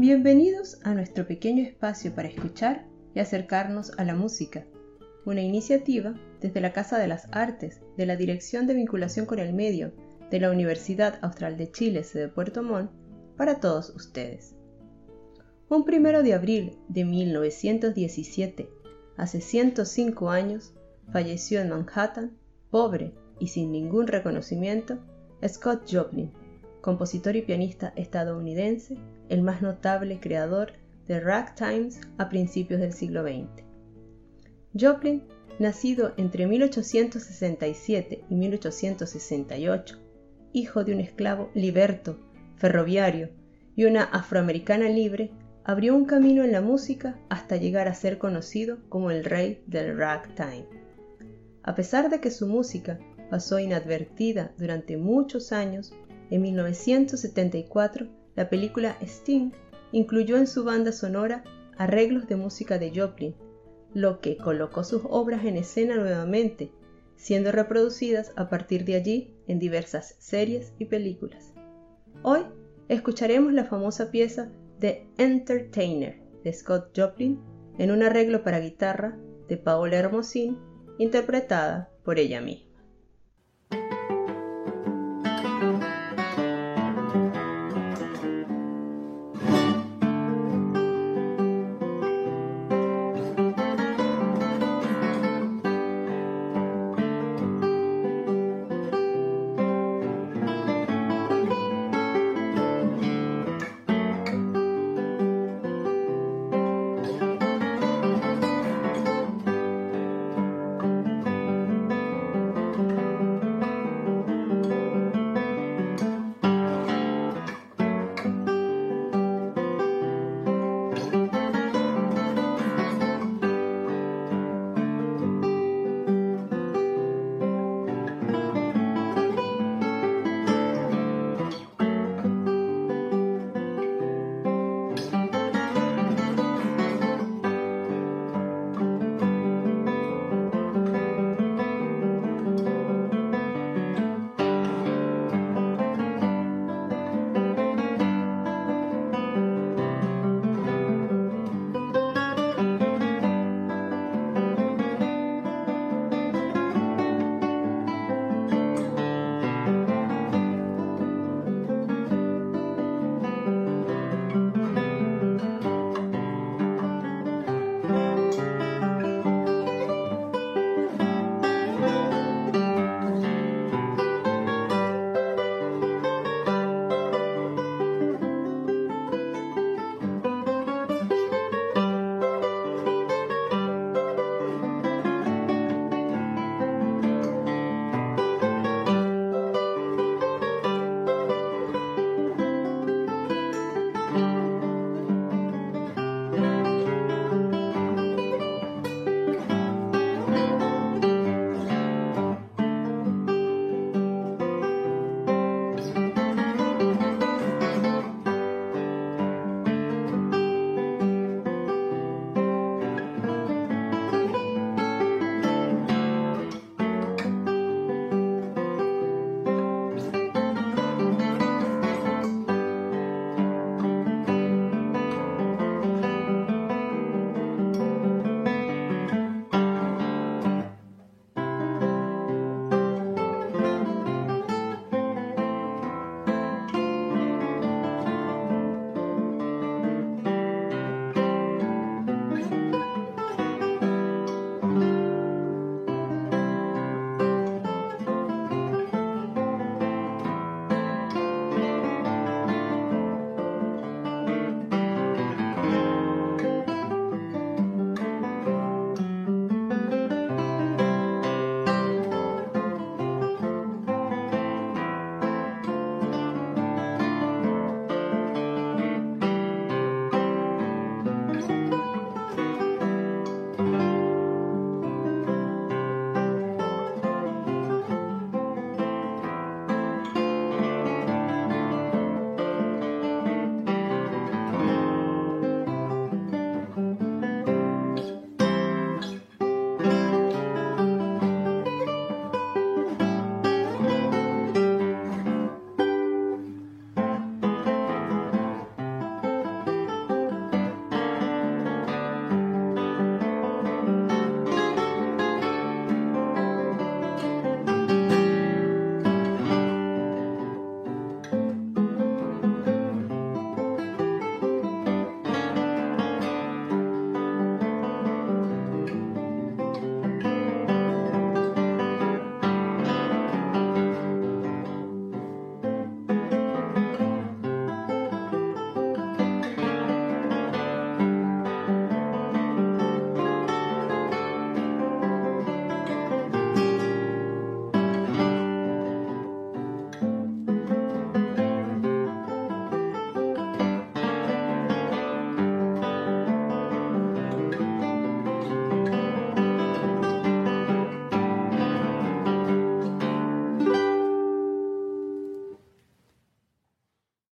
Bienvenidos a nuestro pequeño espacio para escuchar y acercarnos a la música, una iniciativa desde la Casa de las Artes de la Dirección de Vinculación con el Medio de la Universidad Austral de Chile, sede Puerto Montt, para todos ustedes. Un primero de abril de 1917, hace 105 años, falleció en Manhattan, pobre y sin ningún reconocimiento, Scott Joplin, compositor y pianista estadounidense, el más notable creador de ragtimes a principios del siglo XX. Joplin, nacido entre 1867 y 1868, hijo de un esclavo liberto, ferroviario y una afroamericana libre, abrió un camino en la música hasta llegar a ser conocido como el rey del ragtime. A pesar de que su música pasó inadvertida durante muchos años, en 1974 la película Sting incluyó en su banda sonora arreglos de música de Joplin, lo que colocó sus obras en escena nuevamente, siendo reproducidas a partir de allí en diversas series y películas. Hoy escucharemos la famosa pieza The Entertainer de Scott Joplin en un arreglo para guitarra de Paola Hermosín, interpretada por ella misma.